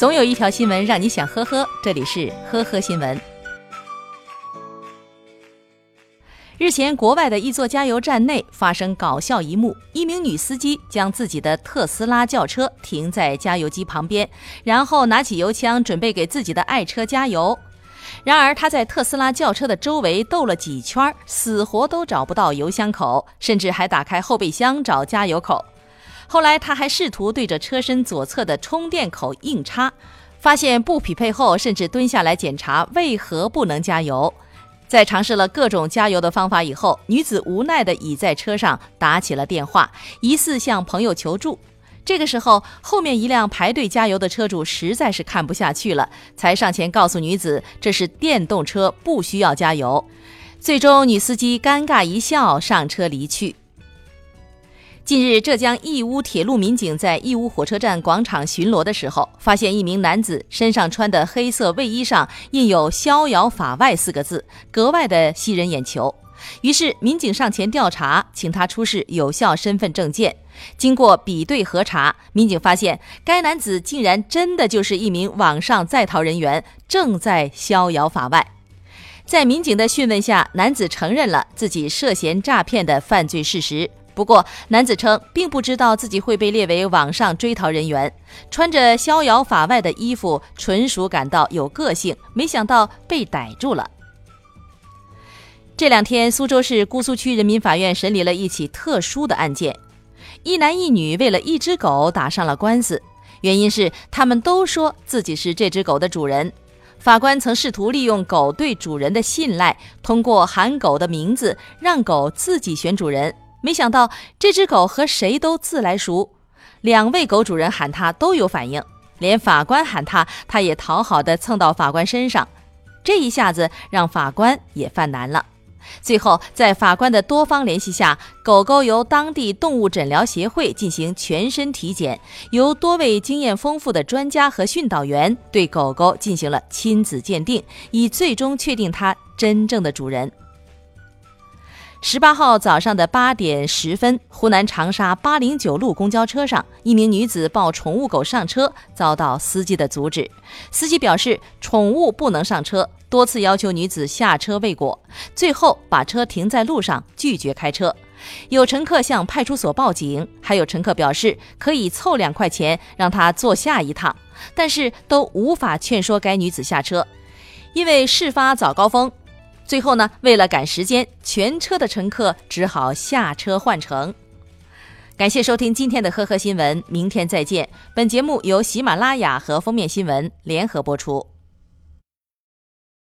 总有一条新闻让你想呵呵，这里是呵呵新闻。日前，国外的一座加油站内发生搞笑一幕：一名女司机将自己的特斯拉轿车停在加油机旁边，然后拿起油枪准备给自己的爱车加油。然而，她在特斯拉轿车的周围兜了几圈，死活都找不到油箱口，甚至还打开后备箱找加油口。后来，他还试图对着车身左侧的充电口硬插，发现不匹配后，甚至蹲下来检查为何不能加油。在尝试了各种加油的方法以后，女子无奈地倚在车上打起了电话，疑似向朋友求助。这个时候，后面一辆排队加油的车主实在是看不下去了，才上前告诉女子这是电动车，不需要加油。最终，女司机尴尬一笑，上车离去。近日，浙江义乌铁路民警在义乌火车站广场巡逻的时候，发现一名男子身上穿的黑色卫衣上印有“逍遥法外”四个字，格外的吸人眼球。于是，民警上前调查，请他出示有效身份证件。经过比对核查，民警发现该男子竟然真的就是一名网上在逃人员，正在逍遥法外。在民警的讯问下，男子承认了自己涉嫌诈骗的犯罪事实。不过，男子称并不知道自己会被列为网上追逃人员，穿着逍遥法外的衣服，纯属感到有个性。没想到被逮住了。这两天，苏州市姑苏区人民法院审理了一起特殊的案件，一男一女为了一只狗打上了官司，原因是他们都说自己是这只狗的主人。法官曾试图利用狗对主人的信赖，通过喊狗的名字让狗自己选主人。没想到这只狗和谁都自来熟，两位狗主人喊它都有反应，连法官喊它，它也讨好的蹭到法官身上。这一下子让法官也犯难了。最后，在法官的多方联系下，狗狗由当地动物诊疗协会进行全身体检，由多位经验丰富的专家和训导员对狗狗进行了亲子鉴定，以最终确定它真正的主人。十八号早上的八点十分，湖南长沙八零九路公交车上，一名女子抱宠物狗上车，遭到司机的阻止。司机表示宠物不能上车，多次要求女子下车未果，最后把车停在路上，拒绝开车。有乘客向派出所报警，还有乘客表示可以凑两块钱让他坐下一趟，但是都无法劝说该女子下车，因为事发早高峰。最后呢，为了赶时间，全车的乘客只好下车换乘。感谢收听今天的呵呵新闻，明天再见。本节目由喜马拉雅和封面新闻联合播出。